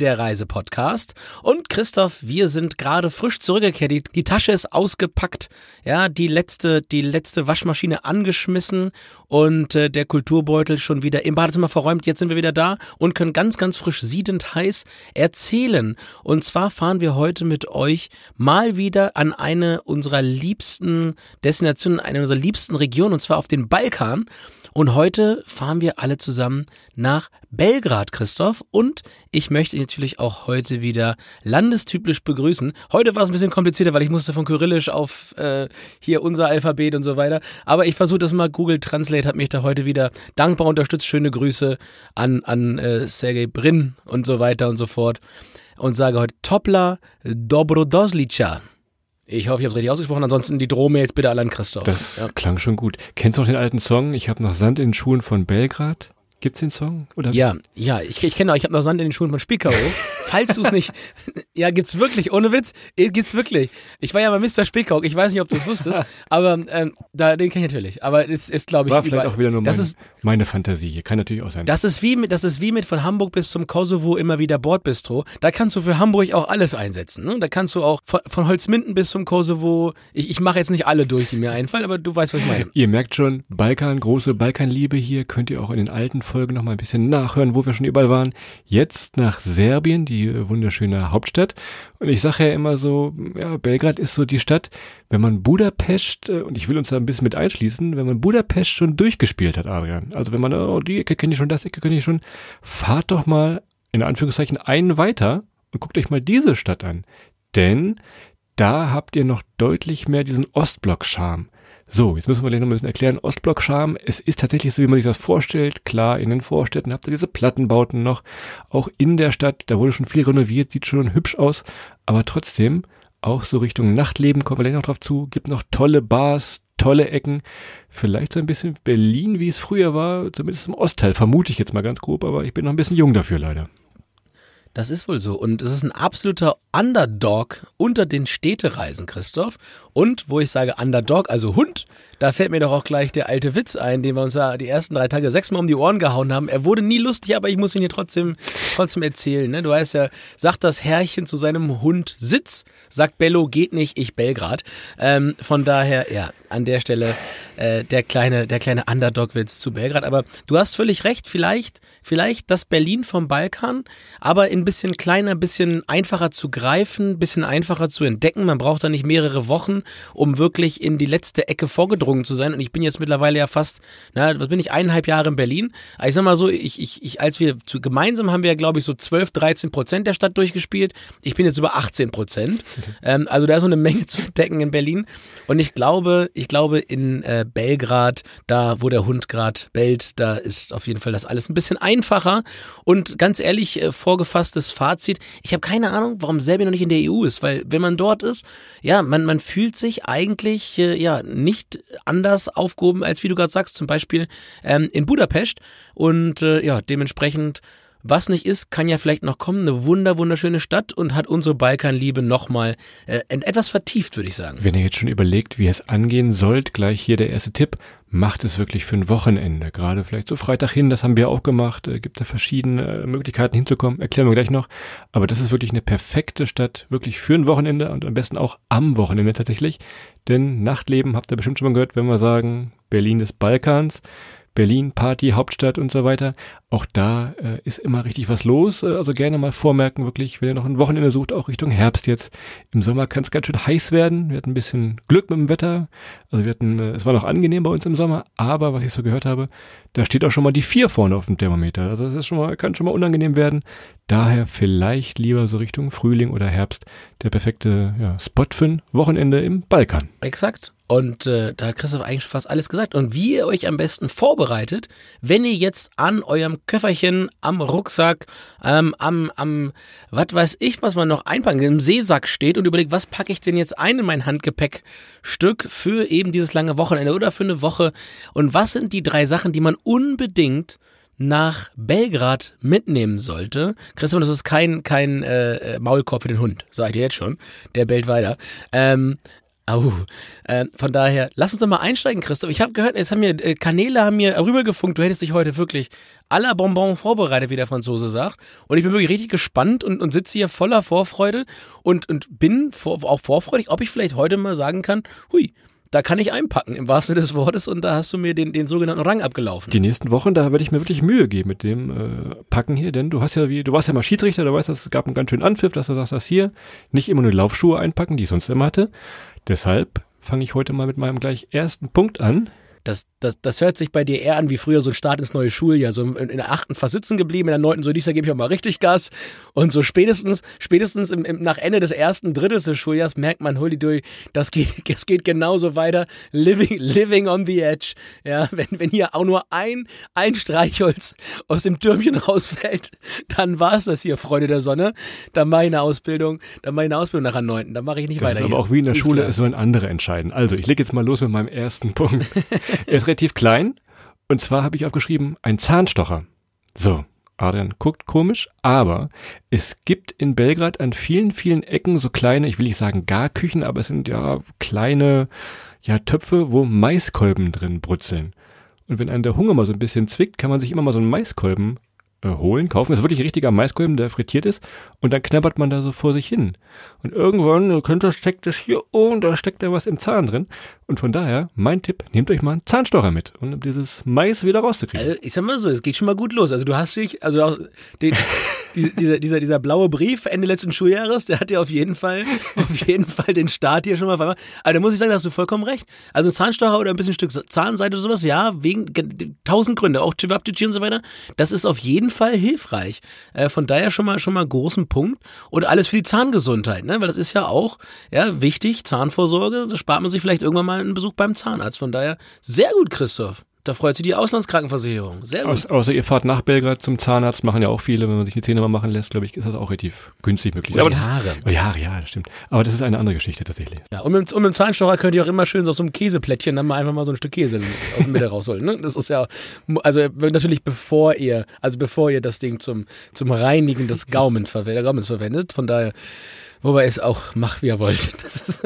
der Reisepodcast. Und Christoph, wir sind gerade frisch zurückgekehrt. Die, die, Tasche ist ausgepackt, ja, die letzte, die letzte Waschmaschine angeschmissen und äh, der Kulturbeutel schon wieder im Badezimmer verräumt. Jetzt sind wir wieder da und können ganz, ganz frisch siedend heiß erzählen. Und zwar fahren wir heute mit euch mal wieder an eine unserer liebsten Destinationen, eine unserer liebsten Regionen, und zwar auf den Balkan. Und heute fahren wir alle zusammen nach Belgrad, Christoph. Und ich möchte natürlich auch heute wieder landestypisch begrüßen. Heute war es ein bisschen komplizierter, weil ich musste von Kyrillisch auf äh, hier unser Alphabet und so weiter. Aber ich versuche das mal. Google Translate hat mich da heute wieder dankbar unterstützt. Schöne Grüße an, an äh, Sergej Brin und so weiter und so fort. Und sage heute Topla Dobrodoslica. Ich hoffe, ich habe es richtig ausgesprochen. Ansonsten die Drohmails bitte alle an Christoph. Das ja. klang schon gut. Kennst du noch den alten Song? Ich habe noch Sand in den Schuhen von Belgrad. Gibt's den Song? Oder? Ja, ja, ich, ich kenne auch, ich habe noch Sand in den Schuhen von Spikao. Falls du es nicht, ja, gibt's wirklich, ohne Witz, äh, gibt's wirklich. Ich war ja bei Mr. Spikau, ich weiß nicht, ob du es wusstest, aber ähm, da, den kenne ich natürlich. Aber es ist, glaube ich, war vielleicht auch wieder nur mein, ist, meine Fantasie. Kann natürlich auch sein. Das ist wie mit, das ist wie mit von Hamburg bis zum Kosovo immer wieder Bordbistro. Da kannst du für Hamburg auch alles einsetzen. Ne? Da kannst du auch von, von Holzminden bis zum Kosovo. Ich, ich mache jetzt nicht alle durch, die mir einfallen, aber du weißt, was ich meine. Ihr merkt schon, Balkan, große Balkanliebe hier. Könnt ihr auch in den alten Folgen noch mal ein bisschen nachhören, wo wir schon überall waren. Jetzt nach Serbien, die wunderschöne Hauptstadt. Und ich sage ja immer so, ja, Belgrad ist so die Stadt, wenn man Budapest, äh, und ich will uns da ein bisschen mit einschließen, wenn man Budapest schon durchgespielt hat, Adrian. Also wenn man, oh, die Ecke kenne ich schon, das Ecke kenne ich schon, fahrt doch mal in Anführungszeichen einen weiter und guckt euch mal diese Stadt an. Denn da habt ihr noch deutlich mehr diesen Ostblock-Charme. So, jetzt müssen wir gleich noch ein bisschen erklären. Ostblock-Charme, es ist tatsächlich so, wie man sich das vorstellt. Klar, in den Vorstädten habt ihr diese Plattenbauten noch. Auch in der Stadt, da wurde schon viel renoviert, sieht schon hübsch aus. Aber trotzdem, auch so Richtung Nachtleben kommen wir gleich noch drauf zu. Gibt noch tolle Bars, tolle Ecken. Vielleicht so ein bisschen Berlin, wie es früher war, zumindest im Ostteil, vermute ich jetzt mal ganz grob, aber ich bin noch ein bisschen jung dafür leider. Das ist wohl so. Und es ist ein absoluter Underdog unter den Städtereisen, Christoph. Und wo ich sage Underdog, also Hund, da fällt mir doch auch gleich der alte Witz ein, den wir uns ja die ersten drei Tage sechsmal um die Ohren gehauen haben. Er wurde nie lustig, aber ich muss ihn hier trotzdem, trotzdem erzählen. Ne? Du weißt ja, sagt das Herrchen zu seinem Hund Sitz, sagt Bello, geht nicht, ich Belgrad. Ähm, von daher, ja, an der Stelle äh, der kleine, der kleine Underdog-Witz zu Belgrad. Aber du hast völlig recht, vielleicht, vielleicht das Berlin vom Balkan, aber ein bisschen kleiner, ein bisschen einfacher zu greifen, ein bisschen einfacher zu entdecken. Man braucht da nicht mehrere Wochen, um wirklich in die letzte Ecke vorgedrungen durchgedrungen zu sein. Und ich bin jetzt mittlerweile ja fast, na, was bin ich, eineinhalb Jahre in Berlin. Aber ich sag mal so, ich, ich, ich, als wir zu, gemeinsam haben wir ja, glaube ich, so 12, 13 Prozent der Stadt durchgespielt. Ich bin jetzt über 18 Prozent. Mhm. Ähm, also da ist so eine Menge zu entdecken in Berlin. Und ich glaube, ich glaube, in äh, Belgrad, da wo der Hund gerade bellt, da ist auf jeden Fall das alles ein bisschen einfacher. Und ganz ehrlich, äh, vorgefasstes Fazit, ich habe keine Ahnung, warum Serbien noch nicht in der EU ist, weil wenn man dort ist, ja, man, man fühlt sich eigentlich äh, ja nicht anders aufgehoben, als wie du gerade sagst, zum Beispiel ähm, in Budapest. Und äh, ja, dementsprechend was nicht ist, kann ja vielleicht noch kommen. Eine wunder, wunderschöne Stadt und hat unsere Balkanliebe nochmal äh, etwas vertieft, würde ich sagen. Wenn ihr jetzt schon überlegt, wie es angehen sollt, gleich hier der erste Tipp. Macht es wirklich für ein Wochenende. Gerade vielleicht so Freitag hin, das haben wir auch gemacht. Äh, gibt da verschiedene äh, Möglichkeiten hinzukommen. Erklären wir gleich noch. Aber das ist wirklich eine perfekte Stadt, wirklich für ein Wochenende und am besten auch am Wochenende tatsächlich. Denn Nachtleben habt ihr bestimmt schon mal gehört, wenn wir sagen, Berlin des Balkans. Berlin, Party, Hauptstadt und so weiter. Auch da äh, ist immer richtig was los. Äh, also gerne mal vormerken, wirklich, wenn ihr noch ein Wochenende sucht, auch Richtung Herbst jetzt. Im Sommer kann es ganz schön heiß werden. Wir hatten ein bisschen Glück mit dem Wetter. Also wir hatten, äh, es war noch angenehm bei uns im Sommer, aber was ich so gehört habe, da steht auch schon mal die vier vorne auf dem Thermometer. Also das ist schon mal, kann schon mal unangenehm werden. Daher vielleicht lieber so Richtung Frühling oder Herbst der perfekte ja, Spot für ein Wochenende im Balkan. Exakt. Und äh, da hat Christoph eigentlich fast alles gesagt. Und wie ihr euch am besten vorbereitet, wenn ihr jetzt an eurem Köfferchen, am Rucksack, ähm, am, am, was weiß ich, was man noch einpacken, im Seesack steht und überlegt, was packe ich denn jetzt ein in mein Handgepäckstück für eben dieses lange Wochenende oder für eine Woche? Und was sind die drei Sachen, die man unbedingt nach Belgrad mitnehmen sollte. Christoph, das ist kein, kein äh, Maulkorb für den Hund, sag ich dir jetzt schon. Der bellt weiter. Ähm, Au. Äh, von daher, lass uns doch mal einsteigen, Christoph. Ich habe gehört, jetzt haben mir äh, Kanäle haben mir rübergefunkt, du hättest dich heute wirklich aller Bonbon vorbereitet, wie der Franzose sagt. Und ich bin wirklich richtig gespannt und, und sitze hier voller Vorfreude und, und bin vor, auch vorfreudig, ob ich vielleicht heute mal sagen kann, hui, da kann ich einpacken, im wahrsten Sinne des Wortes, und da hast du mir den, den sogenannten Rang abgelaufen. Die nächsten Wochen, da werde ich mir wirklich Mühe geben mit dem äh, Packen hier, denn du hast ja wie, du warst ja mal Schiedsrichter, du weißt, es gab einen ganz schönen Anpfiff, dass du sagst, das hier nicht immer nur Laufschuhe einpacken, die ich sonst immer hatte. Deshalb fange ich heute mal mit meinem gleich ersten Punkt an. Das, das, das hört sich bei dir eher an wie früher so ein Start ins neue Schuljahr. So in, in der achten versitzen geblieben, in der neunten so, dieser gebe ich auch mal richtig Gas. Und so spätestens, spätestens im, im, nach Ende des ersten Drittels des Schuljahres merkt man, hol die durch, das geht, das geht genauso weiter. Living, living on the edge. Ja, wenn, wenn hier auch nur ein, ein Streichholz aus dem Türmchen rausfällt, dann war es das hier, Freunde der Sonne. Dann mache ich eine Ausbildung, dann mache ich eine Ausbildung nach der neunten, dann mache ich nicht Das weiter. ist aber hier. auch wie in der Schule, es sollen andere entscheiden. Also, ich lege jetzt mal los mit meinem ersten Punkt. er ist relativ klein. Und zwar habe ich aufgeschrieben, ein Zahnstocher. So, Adrian guckt komisch, aber es gibt in Belgrad an vielen, vielen Ecken so kleine, ich will nicht sagen Garküchen, aber es sind ja kleine ja, Töpfe, wo Maiskolben drin brutzeln. Und wenn einem der Hunger mal so ein bisschen zwickt, kann man sich immer mal so einen Maiskolben äh, holen, kaufen. Das ist wirklich ein richtiger Maiskolben, der frittiert ist. Und dann knabbert man da so vor sich hin. Und irgendwann, ihr könnt das, steckt das hier und da steckt da was im Zahn drin. Und von daher, mein Tipp, nehmt euch mal einen Zahnstocher mit, um dieses Mais wieder rauszukriegen. Also, ich sag mal so, es geht schon mal gut los. Also du hast dich, also auch den, dieser, dieser, dieser blaue Brief Ende letzten Schuljahres, der hat dir auf jeden Fall, auf jeden Fall den Start hier schon mal. Also da muss ich sagen, da hast du vollkommen recht. Also ein Zahnstocher oder ein bisschen Stück Zahnseide oder sowas, ja, wegen ge- tausend Gründe, auch Chivapchichi und so weiter. Das ist auf jeden Fall hilfreich. Äh, von daher schon mal schon mal großen Punkt und alles für die Zahngesundheit, ne? Weil das ist ja auch ja wichtig, Zahnvorsorge. Da spart man sich vielleicht irgendwann mal einen Besuch beim Zahnarzt. Von daher sehr gut, Christoph. Da freut sich die Auslandskrankenversicherung. Sehr gut. Außer ihr fahrt nach Belgrad zum Zahnarzt, machen ja auch viele, wenn man sich die Zähne mal machen lässt, glaube ich, ist das auch relativ günstig möglich. Oder Aber die das, Haare. Oh, Haare, ja, das stimmt. Aber das ist eine andere Geschichte tatsächlich. Ja, und mit, und mit dem Zahnstocher könnt ihr auch immer schön so aus so einem Käseplättchen dann mal einfach mal so ein Stück Käse aus der Mitte rausholen. Ne? Das ist ja, also natürlich bevor ihr, also bevor ihr das Ding zum, zum Reinigen des Gaumen verwendet, Gaumens verwendet. Von daher, wobei es auch macht, wie ihr wollt. Das ist,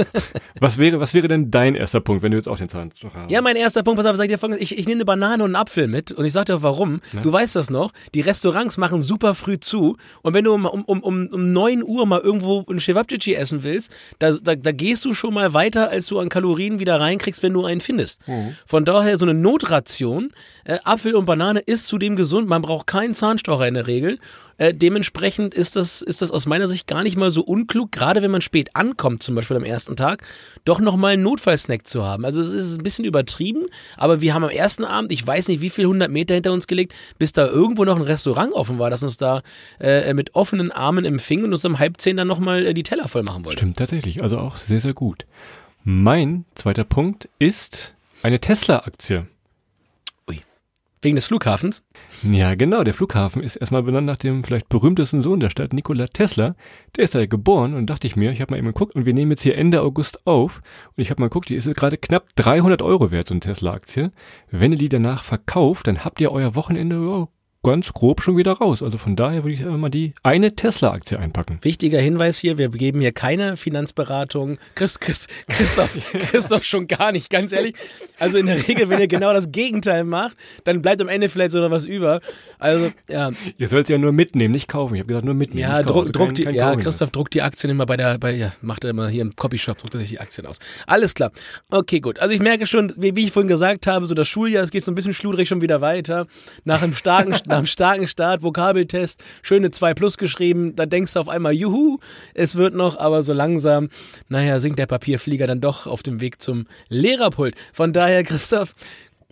Was wäre, was wäre denn dein erster Punkt, wenn du jetzt auch den Zahnstocher hast? ja, mein erster Punkt, pass auf, sag ich dir folgendes, ich, ich nehme eine Banane und einen Apfel mit und ich sag dir auch warum. Du weißt das noch, die Restaurants machen super früh zu und wenn du um, um, um, um 9 Uhr mal irgendwo ein Cevapcici essen willst, da, da, da gehst du schon mal weiter, als du an Kalorien wieder reinkriegst, wenn du einen findest. Von daher so eine Notration, äh, Apfel und Banane ist zudem gesund, man braucht keinen Zahnstocher in der Regel. Äh, dementsprechend ist das, ist das aus meiner Sicht gar nicht mal so unklug, gerade wenn man spät ankommt, zum Beispiel am ersten Tag, doch nochmal einen Notfallsnack zu haben. Also es ist ein bisschen übertrieben, aber wir haben am ersten Abend, ich weiß nicht wie viel hundert Meter hinter uns gelegt, bis da irgendwo noch ein Restaurant offen war, das uns da äh, mit offenen Armen empfing und uns um halb zehn dann nochmal äh, die Teller voll machen wollte. Stimmt tatsächlich, also auch sehr, sehr gut. Mein zweiter Punkt ist eine Tesla-Aktie. Wegen des Flughafens. Ja, genau. Der Flughafen ist erstmal benannt nach dem vielleicht berühmtesten Sohn der Stadt, Nikola Tesla. Der ist da geboren und dachte ich mir, ich habe mal eben geguckt und wir nehmen jetzt hier Ende August auf und ich habe mal geguckt, die ist gerade knapp 300 Euro wert, so eine Tesla-Aktie. Wenn ihr die danach verkauft, dann habt ihr euer Wochenende ja, ganz grob schon wieder raus. Also von daher würde ich einfach mal die eine Tesla-Aktie einpacken. Wichtiger Hinweis hier, wir geben hier keine Finanzberatung. Chris, Chris, Christoph, Christoph schon gar nicht, ganz ehrlich. Also in der Regel, wenn ihr genau das Gegenteil macht, dann bleibt am Ende vielleicht so noch was über. Also, ja, Ihr sollt sie ja nur mitnehmen, nicht kaufen. Ich habe gesagt, nur mitnehmen. ja, druck. Also druck kein- die, kein ja. Christoph druckt die Aktien immer bei der, bei, ja, macht er immer hier im Copyshop, druckt er sich die Aktien aus. Alles klar. Okay, gut. Also ich merke schon, wie, wie ich vorhin gesagt habe, so das Schuljahr, es geht so ein bisschen schludrig schon wieder weiter. Nach einem starken, einem starken Start, Vokabeltest, schöne 2 plus geschrieben, da denkst du auf einmal, juhu, es wird noch, aber so langsam, naja, sinkt der Papierflieger dann doch auf dem Weg zum Lehrerpult. Von daher, Christoph,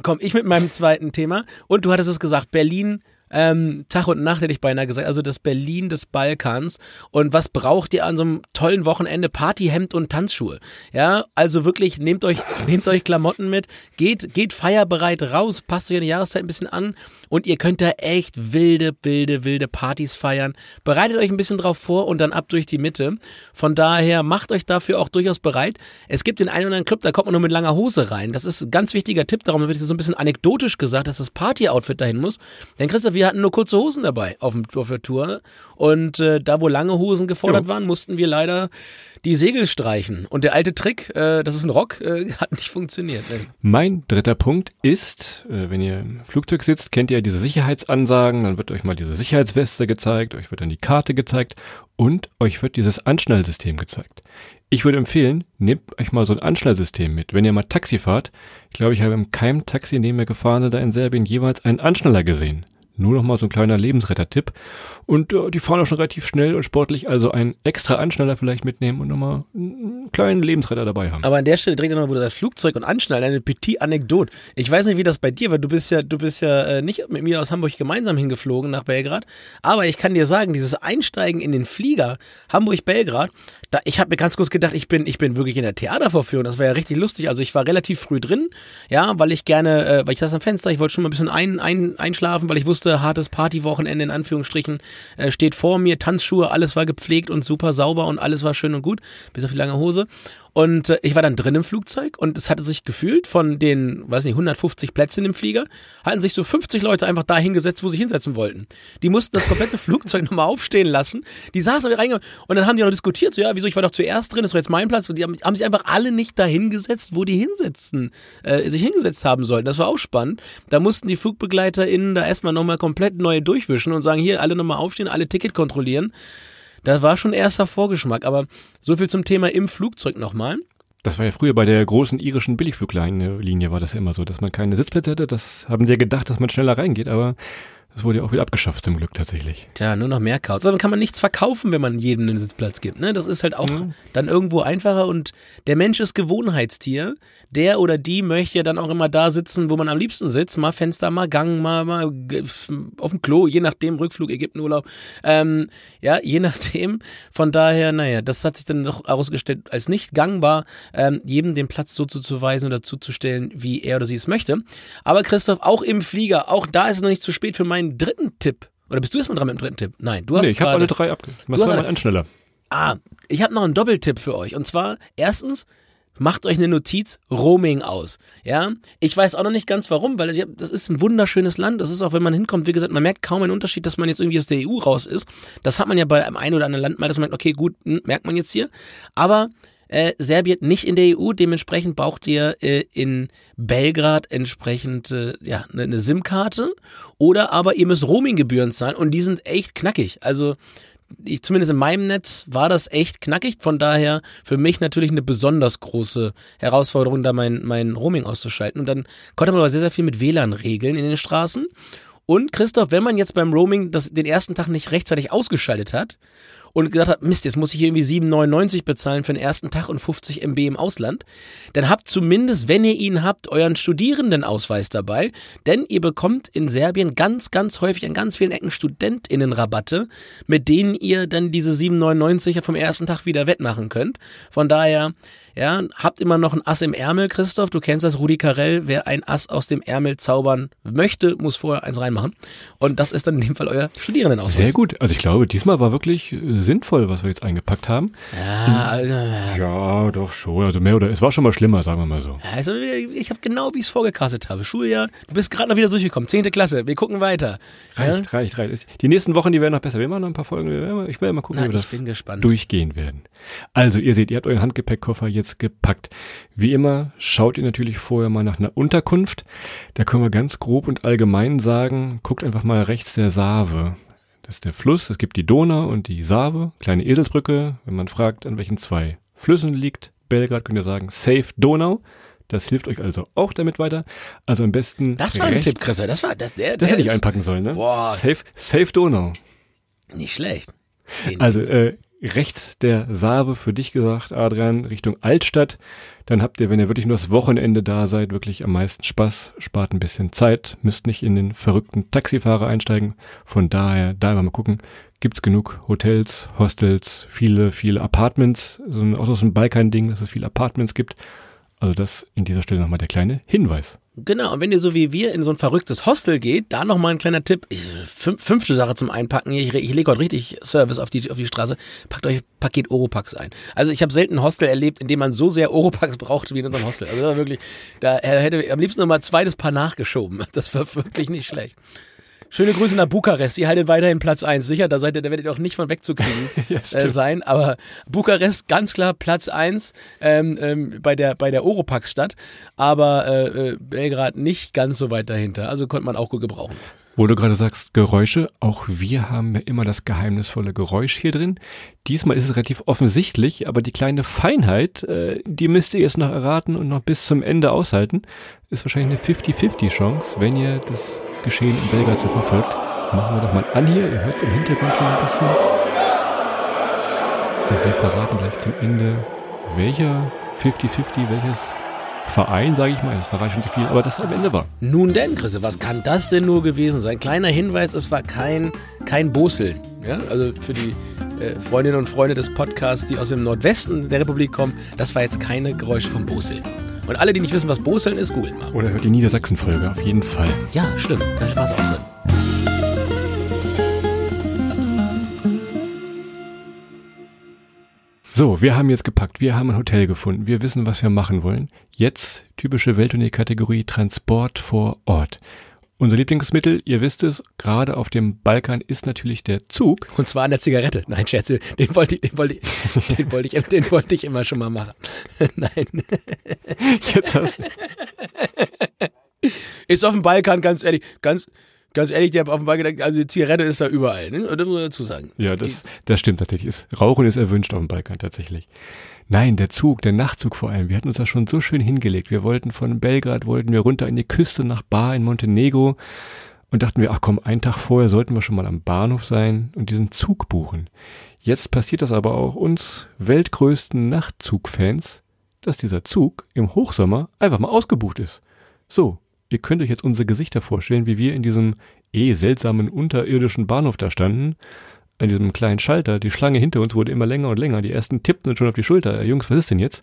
komm ich mit meinem zweiten Thema. Und du hattest es gesagt, Berlin ähm, Tag und Nacht hätte ich beinahe gesagt, also das Berlin des Balkans. Und was braucht ihr an so einem tollen Wochenende? Partyhemd und Tanzschuhe. Ja, also wirklich, nehmt euch, nehmt euch Klamotten mit, geht, geht feierbereit raus, passt euch an die Jahreszeit ein bisschen an und ihr könnt da echt wilde, wilde, wilde Partys feiern. Bereitet euch ein bisschen drauf vor und dann ab durch die Mitte. Von daher macht euch dafür auch durchaus bereit. Es gibt den einen oder anderen Club, da kommt man nur mit langer Hose rein. Das ist ein ganz wichtiger Tipp, darum wird es so ein bisschen anekdotisch gesagt, dass das Party-Outfit dahin muss. Denn Christoph, wir hatten nur kurze Hosen dabei auf, dem, auf der Tour. Und äh, da, wo lange Hosen gefordert Jo. waren, mussten wir leider die Segel streichen. Und der alte Trick, äh, das ist ein Rock, äh, hat nicht funktioniert. Mein dritter Punkt ist, äh, wenn ihr im Flugzeug sitzt, kennt ihr diese Sicherheitsansagen, dann wird euch mal diese Sicherheitsweste gezeigt, euch wird dann die Karte gezeigt und euch wird dieses Anschnallsystem gezeigt. Ich würde empfehlen, nehmt euch mal so ein Anschnallsystem mit. Wenn ihr mal Taxi fahrt, ich glaube, ich habe in keinem Taxi, in dem wir gefahren sind, da in Serbien jeweils einen Anschnaller gesehen. Nur noch mal so ein kleiner Lebensretter-Tipp. Und äh, die fahren auch schon relativ schnell und sportlich, also einen extra Anschnaller vielleicht mitnehmen und nochmal einen kleinen Lebensretter dabei haben. Aber an der Stelle direkt nochmal, wo du das Flugzeug und Anschnallen, eine petit Anekdote. Ich weiß nicht, wie das bei dir war. Du bist ja, du bist ja äh, nicht mit mir aus Hamburg gemeinsam hingeflogen nach Belgrad. Aber ich kann dir sagen, dieses Einsteigen in den Flieger Hamburg-Belgrad, da, ich habe mir ganz kurz gedacht, ich bin, ich bin wirklich in der Theatervorführung. Das war ja richtig lustig. Also ich war relativ früh drin, ja, weil ich gerne, äh, weil ich saß am Fenster, ich wollte schon mal ein bisschen ein, ein, einschlafen, weil ich wusste, hartes Partywochenende in Anführungsstrichen äh, steht vor mir, Tanzschuhe, alles war gepflegt und super sauber und alles war schön und gut, bis auf die lange Hose. Und äh, ich war dann drin im Flugzeug und es hatte sich gefühlt von den, weiß nicht, 150 Plätzen im Flieger, hatten sich so 50 Leute einfach da hingesetzt, wo sie hinsetzen wollten. Die mussten das komplette Flugzeug nochmal aufstehen lassen. Die saßen da reingegangen und dann haben die noch diskutiert, so ja, wieso, ich war doch zuerst drin, das war jetzt mein Platz. Und die haben, haben sich einfach alle nicht da hingesetzt, wo die hinsetzen, äh, sich hingesetzt haben sollten. Das war auch spannend. Da mussten die FlugbegleiterInnen da erstmal nochmal komplett neue durchwischen und sagen, hier, alle nochmal aufstehen, alle Ticket kontrollieren. Das war schon erster Vorgeschmack, aber so viel zum Thema im Flugzeug nochmal. Das war ja früher bei der großen irischen Billigfluglinie Linie war das ja immer so, dass man keine Sitzplätze hätte. Das haben sie ja gedacht, dass man schneller reingeht, aber das wurde ja auch wieder abgeschafft zum Glück tatsächlich. Tja, nur noch mehr Chaos. Dann kann man nichts verkaufen, wenn man jedem einen Sitzplatz gibt. Ne? Das ist halt auch dann irgendwo einfacher und der Mensch ist Gewohnheitstier. Der oder die möchte ja dann auch immer da sitzen, wo man am liebsten sitzt. Mal Fenster, mal Gang, mal, mal auf dem Klo, je nachdem, Rückflug, Ägyptenurlaub. Ähm, ja, je nachdem. Von daher, naja, das hat sich dann doch herausgestellt als nicht gangbar, ähm, jedem den Platz so zuzuweisen oder zuzustellen, wie er oder sie es möchte. Aber Christoph, auch im Flieger, auch da ist es noch nicht zu spät für meinen dritten Tipp. Oder bist du erstmal dran mit dem dritten Tipp? Nein, du hast Nee, ich habe alle drei abgegeben. Was war mein Anschneller? Ah, ich habe noch einen Doppeltipp für euch. Und zwar, erstens, macht euch eine Notiz Roaming aus. Ja, ich weiß auch noch nicht ganz warum, weil das ist ein wunderschönes Land. Das ist auch, wenn man hinkommt, wie gesagt, man merkt kaum einen Unterschied, dass man jetzt irgendwie aus der EU raus ist. Das hat man ja bei einem einen oder anderen Land mal, dass man merkt, okay, gut, hm, merkt man jetzt hier. Aber äh, Serbien nicht in der EU, dementsprechend braucht ihr äh, in Belgrad entsprechend äh, ja, eine, eine SIM-Karte oder aber ihr müsst Roaming-Gebühren zahlen und die sind echt knackig. Also ich, zumindest in meinem Netz war das echt knackig. Von daher für mich natürlich eine besonders große Herausforderung, da mein, mein Roaming auszuschalten. Und dann konnte man aber sehr, sehr viel mit WLAN regeln in den Straßen. Und Christoph, wenn man jetzt beim Roaming das, den ersten Tag nicht rechtzeitig ausgeschaltet hat und gedacht hat, Mist, jetzt muss ich irgendwie 7,99 bezahlen für den ersten Tag und 50 MB im Ausland, dann habt zumindest, wenn ihr ihn habt, euren Studierendenausweis dabei, denn ihr bekommt in Serbien ganz, ganz häufig an ganz vielen Ecken StudentInnenrabatte, mit denen ihr dann diese 7,99 vom ersten Tag wieder wettmachen könnt. Von daher, ja, habt immer noch ein Ass im Ärmel, Christoph. Du kennst das, Rudi Carell. Wer ein Ass aus dem Ärmel zaubern möchte, muss vorher eins reinmachen. Und das ist dann in dem Fall euer Studierendenausweis. Sehr gut. Also ich glaube, diesmal war wirklich äh, sinnvoll, was wir jetzt eingepackt haben. Ja, also, Ja, doch schon. Also mehr oder es war schon mal schlimmer, sagen wir mal so. also ich habe genau, wie ich es vorgecastet habe. Schuljahr, du bist gerade noch wieder durchgekommen. Zehnte Klasse, wir gucken weiter. Ja? Reicht, reicht, reicht. Die nächsten Wochen, die werden noch besser. Wir machen noch ein paar Folgen. Ich werde mal gucken, Na, wie wir das gespannt. durchgehen werden. Also, ihr seht, ihr habt euren Handgepäckkoffer jetzt gepackt. Wie immer schaut ihr natürlich vorher mal nach einer Unterkunft. Da können wir ganz grob und allgemein sagen, guckt einfach mal rechts der Save. Das ist der Fluss. Es gibt die Donau und die Save, kleine Eselsbrücke. Wenn man fragt, an welchen zwei Flüssen liegt Belgrad, könnt ihr sagen, Safe Donau. Das hilft euch also auch damit weiter. Also am besten. Das war ein rechts- Tipp, Christoph. Das war, das, der, Das der hätte ich einpacken sollen, ne? Boah. Safe, safe Donau. nicht schlecht. Den, Also äh, rechts der Save für dich gesagt, Adrian, Richtung Altstadt. Dann habt ihr, wenn ihr wirklich nur das Wochenende da seid, wirklich am meisten Spaß, spart ein bisschen Zeit, müsst nicht in den verrückten Taxifahrer einsteigen. Von daher, da mal gucken, gibt's genug Hotels, Hostels, viele, viele Apartments, so ein, auch so ein Balkan-Ding, dass es viele Apartments gibt. Also das in dieser Stelle nochmal der kleine Hinweis. Genau, und wenn ihr so wie wir in so ein verrücktes Hostel geht, da nochmal ein kleiner Tipp. Ich, fün- fünfte Sache zum Einpacken. Ich, ich lege heute richtig Service auf die, auf die Straße. Packt euch Paket Oropax ein. Also ich habe selten ein Hostel erlebt, in dem man so sehr Oropax brauchte wie in unserem Hostel. Also wirklich, da hätte ich am liebsten nochmal zweites Paar nachgeschoben. Das war wirklich nicht schlecht. Schöne Grüße nach Bukarest. Ihr haltet weiterhin Platz 1. Sicher, da seid ihr, da werdet ihr auch nicht von wegzukriegen Ja, äh, sein. Aber Bukarest ganz klar Platz 1 ähm, ähm, bei der, bei der Oropax-Stadt. Aber äh, äh, Belgrad nicht ganz so weit dahinter. Also konnte man auch gut gebrauchen. Wo du gerade sagst, Geräusche, auch wir haben ja immer das geheimnisvolle Geräusch hier drin. Diesmal ist es relativ offensichtlich, aber die kleine Feinheit, äh, die müsst ihr jetzt noch erraten und noch bis zum Ende aushalten. Ist wahrscheinlich eine 50-50 Chance, wenn ihr das Geschehen in Belgrad so verfolgt. Machen wir doch mal an hier, ihr hört es im Hintergrund schon ein bisschen. Und wir verraten gleich zum Ende, welcher 50-50, welches Verein, sage ich mal, das verrate schon zu viel, aber das am Ende war. Nun denn, Chrisse, was kann das denn nur gewesen sein? Kleiner Hinweis, es war kein, kein Boseln. Ja? Also für die äh, Freundinnen und Freunde des Podcasts, die aus dem Nordwesten der Republik kommen, das war jetzt keine Geräusche vom Boseln. Und alle, die nicht wissen, was Boseln ist, googeln mal. Oder hört die Niedersachsen-Folge, auf jeden Fall. Ja, stimmt, da es auch drin. So, wir haben jetzt gepackt, wir haben ein Hotel gefunden, wir wissen, was wir machen wollen. Jetzt typische Welttournee-Kategorie Transport vor Ort. Unser Lieblingsmittel, ihr wisst es, gerade auf dem Balkan ist natürlich der Zug. Und zwar an der Zigarette. Nein, Scherze, den wollte ich, den wollte ich, den wollte ich, den wollte ich immer schon mal machen. Nein. Jetzt hast Ist auf dem Balkan, ganz ehrlich, ganz, ganz ehrlich, der auf dem Balkan, also die Zigarette ist da überall, ne? Das muss man dazu sagen. Ja, das, das stimmt tatsächlich. Rauchen ist erwünscht auf dem Balkan tatsächlich. Nein, der Zug, der Nachtzug vor allem. Wir hatten uns da schon so schön hingelegt. Wir wollten von Belgrad, wollten wir runter in die Küste nach Bar in Montenegro und dachten wir, ach komm, einen Tag vorher sollten wir schon mal am Bahnhof sein und diesen Zug buchen. Jetzt passiert das aber auch uns weltgrößten Nachtzugfans, dass dieser Zug im Hochsommer einfach mal ausgebucht ist. So, ihr könnt euch jetzt unsere Gesichter vorstellen, wie wir in diesem eh seltsamen unterirdischen Bahnhof da standen an diesem kleinen Schalter, die Schlange hinter uns wurde immer länger und länger. Die ersten tippten uns schon auf die Schulter. Äh, Jungs, was ist denn jetzt?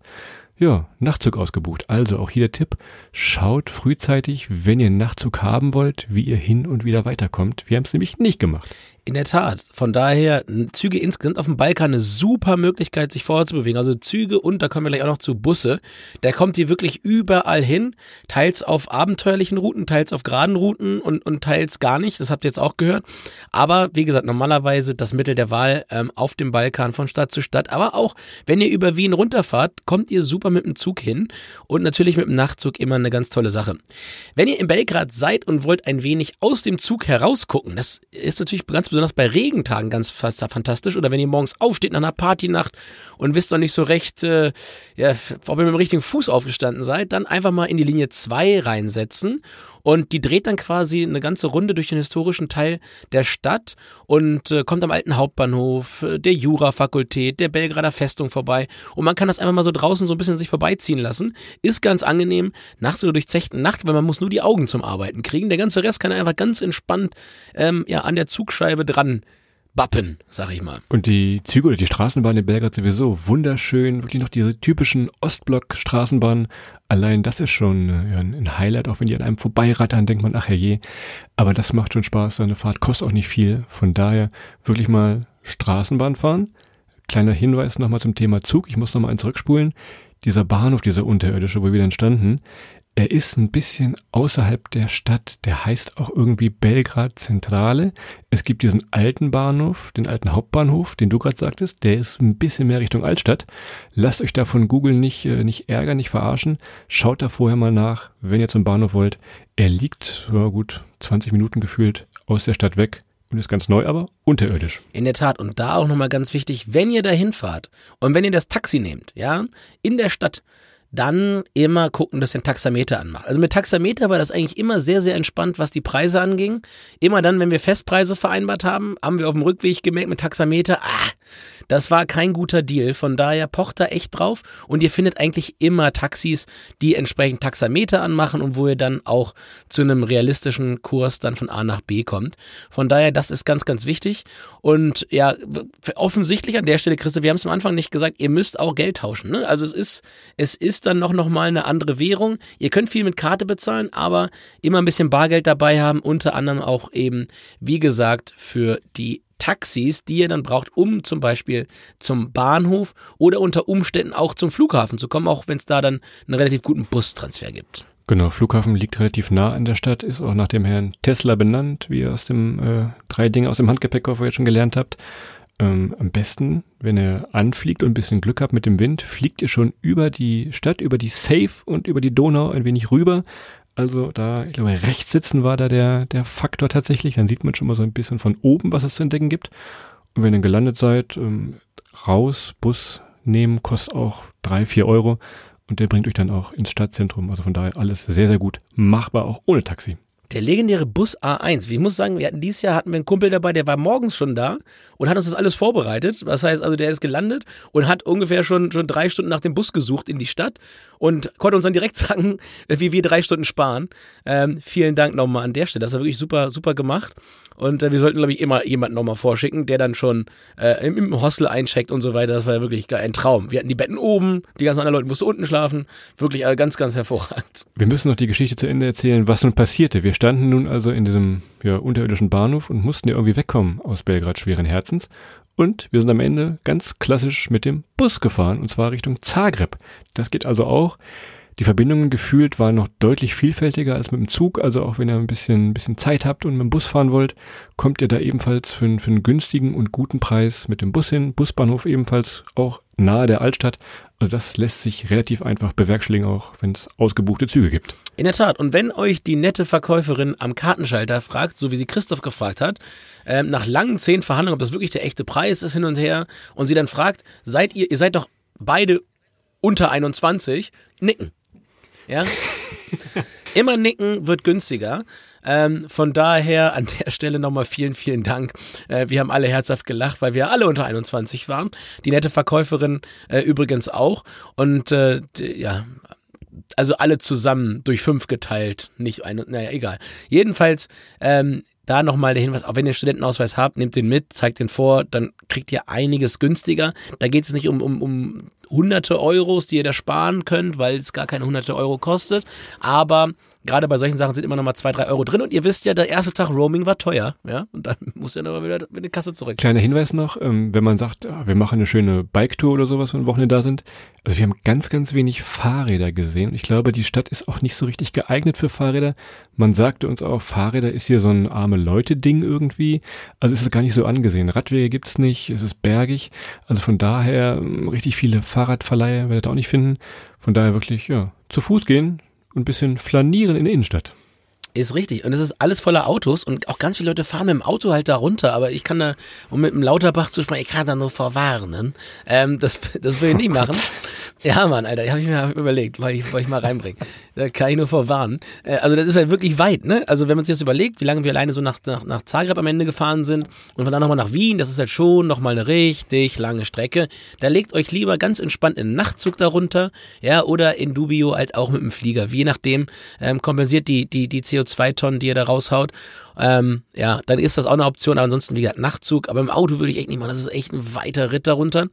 Ja, Nachtzug ausgebucht. Also auch hier der Tipp, schaut frühzeitig, wenn ihr Nachtzug haben wollt, wie ihr hin und wieder weiterkommt. Wir haben es nämlich nicht gemacht. In der Tat. Von daher, Züge insgesamt auf dem Balkan eine super Möglichkeit, sich fortzubewegen. Also Züge und da kommen wir gleich auch noch zu Busse. Der kommt hier wirklich überall hin. Teils auf abenteuerlichen Routen, teils auf geraden Routen und, und teils gar nicht. Das habt ihr jetzt auch gehört. Aber wie gesagt, normalerweise das Mittel der Wahl ähm, auf dem Balkan von Stadt zu Stadt. Aber auch, wenn ihr über Wien runterfahrt, kommt ihr super mit dem Zug hin. Und natürlich mit dem Nachtzug immer eine ganz tolle Sache. Wenn ihr in Belgrad seid und wollt ein wenig aus dem Zug herausgucken, das ist natürlich ganz besonders bei Regentagen ganz fantastisch. Oder wenn ihr morgens aufsteht nach einer Partynacht und wisst noch nicht so recht, äh, ja, ob ihr mit dem richtigen Fuß aufgestanden seid, dann einfach mal in die Linie 2 reinsetzen. Und die dreht dann quasi eine ganze Runde durch den historischen Teil der Stadt und äh, kommt am alten Hauptbahnhof, äh, der Jurafakultät, der Belgrader Festung vorbei. Und man kann das einfach mal so draußen so ein bisschen sich vorbeiziehen lassen. Ist ganz angenehm nach so durchzechten Nacht, weil man muss nur die Augen zum Arbeiten kriegen. Der ganze Rest kann einfach ganz entspannt ähm, ja, an der Zugscheibe dran bappen, sag ich mal. Und die Züge oder die Straßenbahn in Belgrad sowieso wunderschön. Wirklich noch diese typischen Ostblock-Straßenbahnen. Allein das ist schon äh, ja, ein Highlight, auch wenn die an einem vorbeirattern, denkt man, ach herrje. Aber das macht schon Spaß. So eine Fahrt kostet auch nicht viel. Von daher wirklich mal Straßenbahn fahren. Kleiner Hinweis nochmal zum Thema Zug. Ich muss nochmal einen zurückspulen. Dieser Bahnhof, dieser unterirdische, wo wir dann standen, er ist ein bisschen außerhalb der Stadt. Der heißt auch irgendwie Belgrad Zentrale. Es gibt diesen alten Bahnhof, den alten Hauptbahnhof, den du gerade sagtest. Der ist ein bisschen mehr Richtung Altstadt. Lasst euch da von Google nicht, äh, nicht ärgern, nicht verarschen. Schaut da vorher mal nach, wenn ihr zum Bahnhof wollt. Er liegt, ja gut, 20 Minuten gefühlt aus der Stadt weg und ist ganz neu, aber unterirdisch. In der Tat. Und da auch nochmal ganz wichtig, wenn ihr da hinfahrt und wenn ihr das Taxi nehmt, ja, in der Stadt, dann immer gucken, dass ihr ein Taxameter anmacht. Also mit Taxameter war das eigentlich immer sehr, sehr entspannt, was die Preise anging. Immer dann, wenn wir Festpreise vereinbart haben, haben wir auf dem Rückweg gemerkt mit Taxameter, ah, das war kein guter Deal. Von daher pocht da echt drauf und ihr findet eigentlich immer Taxis, die entsprechend Taxameter anmachen und wo ihr dann auch zu einem realistischen Kurs dann von A nach B kommt. Von daher, das ist ganz, ganz wichtig. Und ja, offensichtlich an der Stelle, Christa, wir haben es am Anfang nicht gesagt, ihr müsst auch Geld tauschen. Ne? Also es ist, es ist dann noch, noch mal eine andere Währung. Ihr könnt viel mit Karte bezahlen, aber immer ein bisschen Bargeld dabei haben, unter anderem auch eben, wie gesagt, für die Taxis, die ihr dann braucht, um zum Beispiel zum Bahnhof oder unter Umständen auch zum Flughafen zu kommen, auch wenn es da dann einen relativ guten Bustransfer gibt. Genau, Flughafen liegt relativ nah an der Stadt, ist auch nach dem Herrn Tesla benannt, wie ihr aus dem äh, drei Dinge aus dem Handgepäckkoffer jetzt schon gelernt habt. Ähm, am besten, wenn ihr anfliegt und ein bisschen Glück habt mit dem Wind, fliegt ihr schon über die Stadt, über die Safe und über die Donau ein wenig rüber. Also da, ich glaube, rechts sitzen war da der, der Faktor tatsächlich. Dann sieht man schon mal so ein bisschen von oben, was es zu entdecken gibt. Und wenn ihr gelandet seid, ähm, raus, Bus nehmen, kostet auch drei, vier Euro. Und der bringt euch dann auch ins Stadtzentrum. Also von daher alles sehr, sehr gut machbar, auch ohne Taxi. Der legendäre Bus A1. Ich muss sagen, wir hatten dieses Jahr hatten wir einen Kumpel dabei, der war morgens schon da und hat uns das alles vorbereitet. Das heißt also, der ist gelandet und hat ungefähr schon, schon drei Stunden nach dem Bus gesucht in die Stadt und konnte uns dann direkt sagen, wie wir drei Stunden sparen. Ähm, vielen Dank nochmal an der Stelle. Das war wirklich super, super gemacht. Und äh, wir sollten, glaube ich, immer jemanden nochmal vorschicken, der dann schon äh, im, im, Hostel eincheckt und so weiter. Das war ja wirklich ein Traum. Wir hatten die Betten oben, die ganzen anderen Leute mussten unten schlafen. Wirklich äh, ganz, ganz hervorragend. Wir müssen noch die Geschichte zu Ende erzählen, was nun passierte. Wir standen nun also in diesem ja, unterirdischen Bahnhof und mussten ja irgendwie wegkommen aus Belgrad schweren Herzens. Und wir sind am Ende ganz klassisch mit dem Bus gefahren und zwar Richtung Zagreb. Das geht also auch. Die Verbindungen gefühlt waren noch deutlich vielfältiger als mit dem Zug. Also auch wenn ihr ein bisschen, ein bisschen Zeit habt und mit dem Bus fahren wollt, kommt ihr da ebenfalls für, für einen günstigen und guten Preis mit dem Bus hin. Busbahnhof ebenfalls auch nahe der Altstadt. Also das lässt sich relativ einfach bewerkstelligen, auch wenn es ausgebuchte Züge gibt. In der Tat. Und wenn euch die nette Verkäuferin am Kartenschalter fragt, so wie sie Christoph gefragt hat, äh, nach langen zehn Verhandlungen, ob das wirklich der echte Preis ist hin und her, und sie dann fragt, seid ihr, ihr seid doch beide unter 21, nicken. Ja? Immer nicken wird günstiger. Ähm, von daher an der Stelle nochmal vielen, vielen Dank. Äh, wir haben alle herzhaft gelacht, weil wir alle unter 21 waren. Die nette Verkäuferin äh, übrigens auch. Und äh, ja, also alle zusammen durch fünf geteilt. Nicht eine, naja, egal. Jedenfalls, ähm, da nochmal der Hinweis, auch wenn ihr Studentenausweis habt, nehmt den mit, zeigt den vor, dann kriegt ihr einiges günstiger. Da geht es nicht um, um, um hunderte Euros, die ihr da sparen könnt, weil es gar keine hunderte Euro kostet. Aber gerade bei solchen Sachen sind immer noch mal zwei, drei Euro drin. Und ihr wisst ja, der erste Tag Roaming war teuer. Ja? Und dann muss ja nochmal wieder in die Kasse zurück. Kleiner Hinweis noch, ähm, wenn man sagt, wir machen eine schöne Bike-Tour oder sowas, wenn Wochenende da sind. Also wir haben ganz, ganz wenig Fahrräder gesehen. Ich glaube, die Stadt ist auch nicht so richtig geeignet für Fahrräder. Man sagte uns auch, Fahrräder ist hier so ein arme Leute-Ding irgendwie. Also ist es gar nicht so angesehen. Radwege gibt's nicht, es ist bergig. Also von daher ähm, richtig viele Fahrradverleiher werdet ihr auch nicht finden. Von daher wirklich, ja, zu Fuß gehen, und ein bisschen flanieren in der Innenstadt. Ist richtig. Und es ist alles voller Autos und auch ganz viele Leute fahren mit dem Auto halt da runter. Aber ich kann da, um mit dem Lauterbach zu sprechen, ich kann da nur verwarnen. Ähm, das, das will ich nicht machen. Ja, Mann, Alter, ich habe ich mir überlegt, weil ich, ich mal reinbringen. Da kann ich nur vorwarnen. Äh, also das ist halt wirklich weit, ne? Also wenn man sich das überlegt, wie lange wir alleine so nach, nach, nach Zagreb am Ende gefahren sind und von da nochmal nach Wien, das ist halt schon nochmal eine richtig lange Strecke. Da legt euch lieber ganz entspannt in einen Nachtzug darunter, ja, oder in Dubio halt auch mit dem Flieger. Je nachdem ähm, kompensiert die, die, die CO2-Tonnen, die ihr da raushaut. Ähm, ja, dann ist das auch eine Option, aber ansonsten, wie gesagt, Nachtzug. Aber im Auto würde ich echt nicht machen. Das ist echt ein weiter Ritt darunter.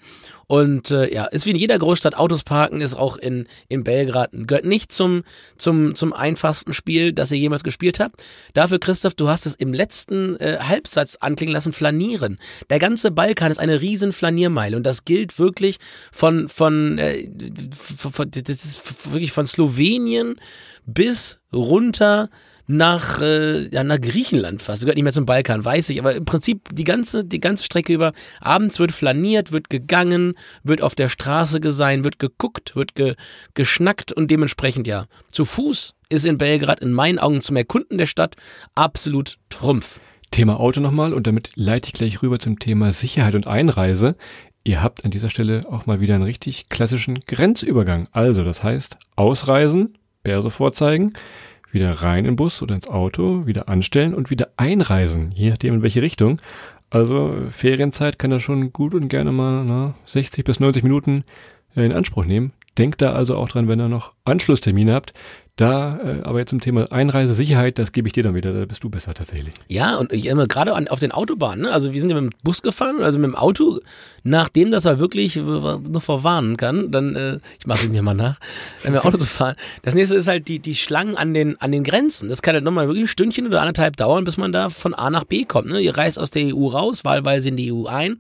Und äh, ja, ist wie in jeder Großstadt. Autos parken ist auch in, in Belgrad. Gehört nicht zum, zum, zum einfachsten Spiel, das ihr jemals gespielt habt. Dafür, Christoph, du hast es im letzten äh, Halbsatz anklingen lassen, flanieren. Der ganze Balkan ist eine riesen Flaniermeile. Und das gilt wirklich von, von, äh, von, das ist wirklich von Slowenien bis runter nach, äh, ja, nach Griechenland fast. Gehört nicht mehr zum Balkan, weiß ich. Aber im Prinzip die ganze, die ganze Strecke über. Abends wird flaniert, wird gegangen, wird auf der Straße gesein, wird geguckt, wird ge, geschnackt und dementsprechend ja. Zu Fuß ist in Belgrad in meinen Augen zum Erkunden der Stadt absolut Trumpf. Thema Auto nochmal und damit leite ich gleich rüber zum Thema Sicherheit und Einreise. Ihr habt an dieser Stelle auch mal wieder einen richtig klassischen Grenzübergang. Also, das heißt, ausreisen, Bärse vorzeigen, wieder rein in den Bus oder ins Auto, wieder anstellen und wieder einreisen, je nachdem in welche Richtung. Also Ferienzeit kann da schon gut und gerne mal na, 60 bis 90 Minuten in Anspruch nehmen. Denkt da also auch dran, wenn ihr noch Anschlusstermine habt, da, äh, aber jetzt zum Thema Einreisesicherheit, das gebe ich dir dann wieder, da bist du besser tatsächlich. Ja, und ich immer gerade auf den Autobahnen, ne? also wir sind ja mit dem Bus gefahren, also mit dem Auto, nachdem das er wirklich noch verwarnen kann, dann, äh, ich mache es mir mal nach, wenn wir Auto zu fahren. Das nächste ist halt die, die Schlangen an den, an den Grenzen. Das kann halt nochmal wirklich ein Stündchen oder anderthalb dauern, bis man da von A nach B kommt. Ne? Ihr reist aus der EU raus, wahlweise in die EU ein.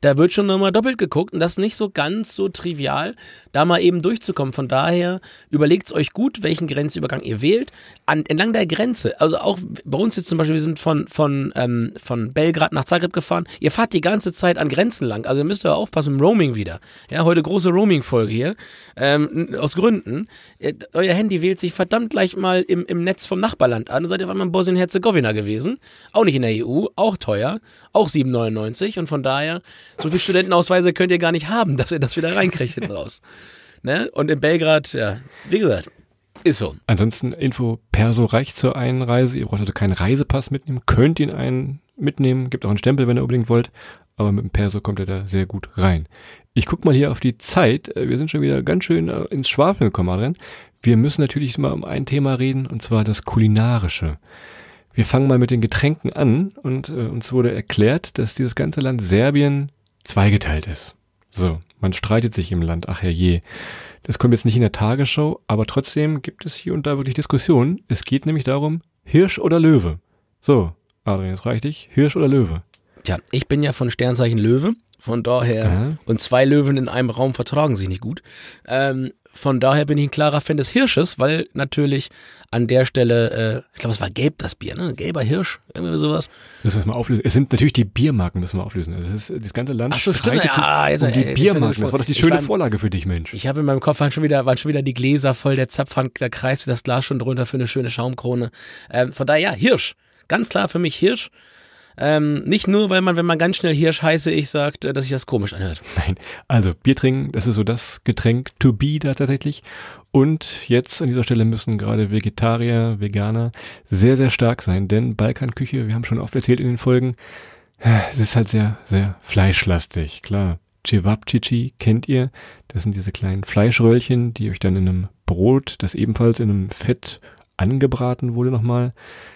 Da wird schon nochmal doppelt geguckt und das ist nicht so ganz so trivial, da mal eben durchzukommen. Von daher überlegt es euch gut, welchen Grenzen Grenzübergang ihr wählt, an, entlang der Grenze, also auch bei uns jetzt zum Beispiel, wir sind von, von, ähm, von Belgrad nach Zagreb gefahren, ihr fahrt die ganze Zeit an Grenzen lang, also ihr müsst ja aufpassen im Roaming wieder. Ja, heute große Roaming-Folge hier, ähm, aus Gründen. Äh, euer Handy wählt sich verdammt gleich mal im, im Netz vom Nachbarland an, seid ihr mal in Bosnien-Herzegowina gewesen, auch nicht in der EU, auch teuer, auch 7,99 und von daher, so viele Studentenausweise könnt ihr gar nicht haben, dass ihr das wieder reinkriegt hinten raus. Ne? Und in Belgrad, ja, wie gesagt, ist so. Ansonsten Info, Perso reicht zur Einreise. Ihr braucht also keinen Reisepass mitnehmen, könnt ihn einen mitnehmen, gibt auch einen Stempel, wenn ihr unbedingt wollt, aber mit dem Perso kommt ihr da sehr gut rein. Ich guck mal hier auf die Zeit. Wir sind schon wieder ganz schön äh, ins Schwafeln gekommen, Adrian. Wir müssen natürlich mal um ein Thema reden, und zwar das Kulinarische. Wir fangen mal mit den Getränken an und äh, uns wurde erklärt, dass dieses ganze Land Serbien zweigeteilt ist. So, man streitet sich im Land, ach herrje. Das kommt jetzt nicht in der Tagesschau, aber trotzdem gibt es hier und da wirklich Diskussionen. Es geht nämlich darum, Hirsch oder Löwe. So, Adrian, jetzt reicht dich. Hirsch oder Löwe? Tja, ich bin ja von Sternzeichen Löwe. Von daher, Ja. und zwei Löwen in einem Raum vertragen sich nicht gut. Ähm, von daher bin ich ein klarer Fan des Hirsches, weil natürlich an der Stelle, äh, ich glaube, es war gelb das Bier, ne? Gelber Hirsch, irgendwie sowas. Das müssen wir auflösen. Es sind natürlich die Biermarken, müssen wir auflösen. Das, ist, das ganze Land Ach so, stimmt. Ja, also, um die ey, ich Biermarken. Das war doch die schöne war- Vorlage für dich, Mensch. Ich habe in meinem Kopf waren schon wieder, waren schon wieder die Gläser voll, der Zapfhahn, der kreiste das Glas schon drunter für eine schöne Schaumkrone. Ähm, von daher, ja, Hirsch. Ganz klar für mich Hirsch. Ähm, nicht nur, weil man, wenn man ganz schnell Hirsch heiße, ich sagt, äh, dass sich das komisch anhört. Nein, also Bier trinken, das ist so das Getränk to be da tatsächlich. Und jetzt an dieser Stelle müssen gerade Vegetarier, Veganer sehr, sehr stark sein, denn Balkanküche, wir haben schon oft erzählt in den Folgen, äh, es ist halt sehr, sehr fleischlastig, klar. Cevapcici kennt ihr, das sind diese kleinen Fleischröllchen, die euch dann in einem Brot, das ebenfalls in einem Fett angebraten wurde nochmal.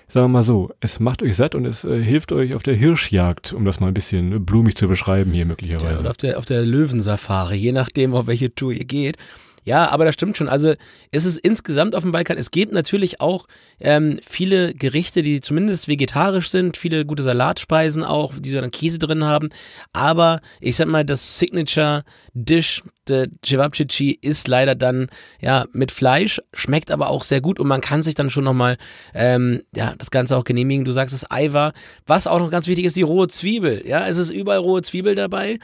Sagen wir mal so, es macht euch satt und es äh, hilft euch auf der Hirschjagd, um das mal ein bisschen blumig zu beschreiben hier Ja, möglicherweise. oder auf der, auf der Löwensafari, je nachdem, auf welche Tour ihr geht. Ja, aber das stimmt schon. Also es ist insgesamt auf dem Balkan, es gibt natürlich auch ähm, viele Gerichte, die zumindest vegetarisch sind, viele gute Salatspeisen auch, die so dann Käse drin haben. Aber ich sag mal, das Signature Dish, der Cevapcici, ist leider dann ja mit Fleisch, schmeckt aber auch sehr gut und man kann sich dann schon nochmal ähm, ja, das Ganze auch genehmigen. Du sagst es Ei war. Was auch noch ganz wichtig ist, die rohe Zwiebel. Ja, es ist überall rohe Zwiebel dabei.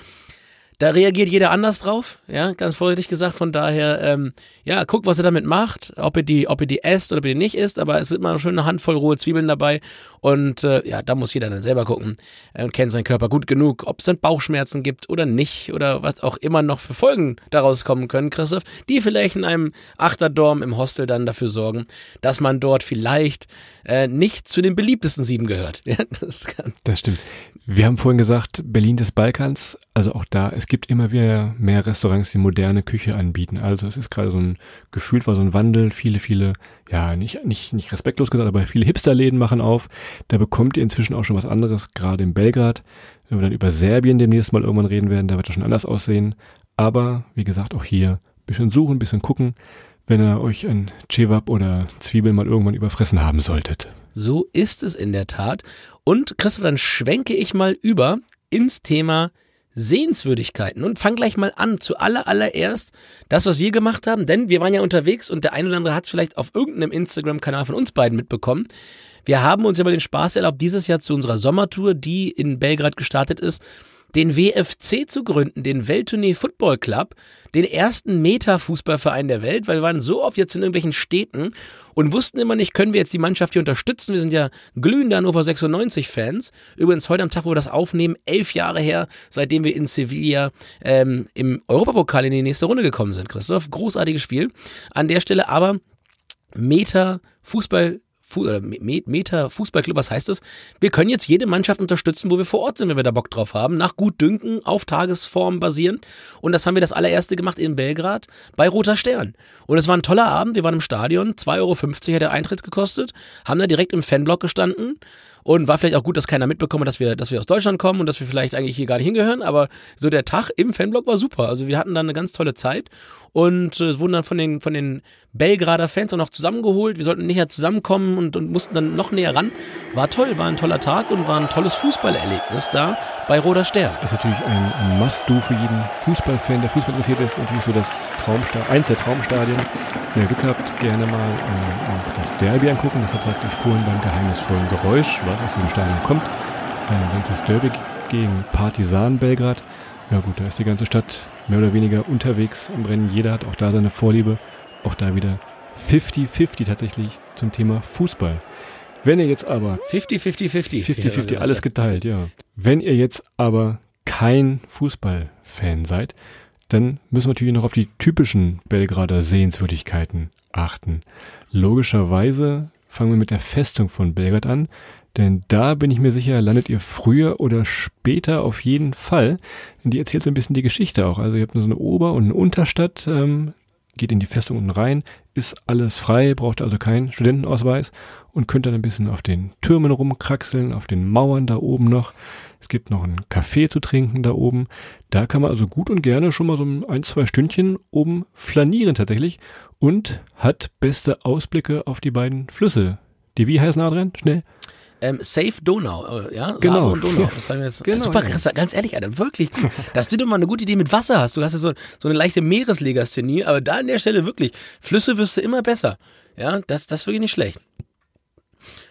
Da reagiert jeder anders drauf, ja, ganz vorsichtig gesagt. Von daher, ähm, ja, guckt, was ihr damit macht, ob ihr die, ob ihr die esst oder ob ihr die nicht esst, aber es ist immer eine Handvoll rohe Zwiebeln dabei und äh, ja, da muss jeder dann selber gucken äh, und kennt seinen Körper gut genug, ob es dann Bauchschmerzen gibt oder nicht oder was auch immer noch für Folgen daraus kommen können, Christoph, die vielleicht in einem Achterdorm im Hostel dann dafür sorgen, dass man dort vielleicht äh, nicht zu den beliebtesten sieben gehört. Ja, das Das stimmt. Wir haben vorhin gesagt, Berlin des Balkans, also auch da, es gibt immer wieder mehr Restaurants, die moderne Küche anbieten. Also es ist gerade so ein, gefühlt war so ein Wandel, viele, viele, ja, nicht, nicht, nicht respektlos gesagt, aber viele Hipsterläden machen auf. Da bekommt ihr inzwischen auch schon was anderes, gerade in Belgrad. Wenn wir dann über Serbien demnächst mal irgendwann reden werden, da wird das schon anders aussehen. Aber, wie gesagt, auch hier, bisschen suchen, bisschen gucken, wenn ihr euch ein Cevap oder Zwiebeln mal irgendwann überfressen haben solltet. So ist es in der Tat. Und Christoph, dann schwenke ich mal über ins Thema Sehenswürdigkeiten und fang gleich mal an zu aller das, was wir gemacht haben, denn wir waren ja unterwegs und der eine oder andere hat es vielleicht auf irgendeinem Instagram-Kanal von uns beiden mitbekommen. Wir haben uns ja mal den Spaß erlaubt, dieses Jahr zu unserer Sommertour, die in Belgrad gestartet ist, den WFC zu gründen, den Welttournee Football Club, den ersten Meta-Fußballverein der Welt, weil wir waren so oft jetzt in irgendwelchen Städten und wussten immer nicht, können wir jetzt die Mannschaft hier unterstützen. Wir sind ja glühende Hannover 96-Fans. Übrigens heute am Tag, wo wir das aufnehmen, elf Jahre her, seitdem wir in Sevilla ähm, im Europapokal in die nächste Runde gekommen sind. Christoph, großartiges Spiel. An der Stelle aber Meta Fußball Fu oder Me- Meta Fußballclub, was heißt das? Wir können jetzt jede Mannschaft unterstützen, wo wir vor Ort sind, wenn wir da Bock drauf haben, nach Gutdünken, auf Tagesform basierend. Und das haben wir das allererste gemacht in Belgrad bei Roter Stern. Und es war ein toller Abend, wir waren im Stadion, 2,50 Euro hat der Eintritt gekostet, haben da direkt im Fanblock gestanden und war vielleicht auch gut, dass keiner mitbekommen hat, dass wir, dass wir aus Deutschland kommen und dass wir vielleicht eigentlich hier gar nicht hingehören, aber so der Tag im Fanblock war super. Also wir hatten dann eine ganz tolle Zeit und äh, es wurden dann von den, von den Belgrader Fans auch noch zusammengeholt. Wir sollten näher zusammenkommen und, und mussten dann noch näher ran. War toll, war ein toller Tag und war ein tolles Fußballerlebnis da bei Roter Stern. Ist natürlich ein, ein Must-Do für jeden Fußballfan, der Fußball interessiert ist. Natürlich so das Traumstadion, eins der Traumstadien. Ihr Glück habt, gerne mal äh, auch das Derby angucken. Deshalb sagte ich vorhin beim geheimnisvollen Geräusch, was aus diesem Stadion kommt. Äh, Wenn es das Derby gegen Partisan Belgrad. Ja gut, da ist die ganze Stadt mehr oder weniger unterwegs im Rennen. Jeder hat auch da seine Vorliebe. Auch da wieder 50-50 tatsächlich zum Thema Fußball. Wenn ihr jetzt aber 50-50-50. 50-50, alles geteilt, ja. Wenn ihr jetzt aber kein Fußballfan seid, dann müssen wir natürlich noch auf die typischen Belgrader Sehenswürdigkeiten achten. Logischerweise fangen wir mit der Festung von Belgrad an, denn da bin ich mir sicher, landet ihr früher oder später auf jeden Fall. Denn die erzählt so ein bisschen die Geschichte auch. Also ihr habt so eine Ober- und eine Unterstadt, ähm, geht in die Festung unten rein, ist alles frei, braucht also keinen Studentenausweis und könnt dann ein bisschen auf den Türmen rumkraxeln, auf den Mauern da oben noch. Es gibt noch einen Kaffee zu trinken da oben. Da kann man also gut und gerne schon mal so ein, zwei Stündchen oben flanieren tatsächlich und hat beste Ausblicke auf die beiden Flüsse. Die wie heißen, Adrian? Schnell. Ähm, Safe Donau, äh, ja? Genau. Und Donau. Das haben wir jetzt. Genau, Super, ja. krass, ganz ehrlich, Alter, wirklich gut. Dass du doch mal eine gute Idee mit Wasser hast. Du hast ja so, so eine leichte Meereslegasthenie, aber da an der Stelle wirklich, Flüsse wirst du immer besser. Ja, das, das ist wirklich nicht schlecht.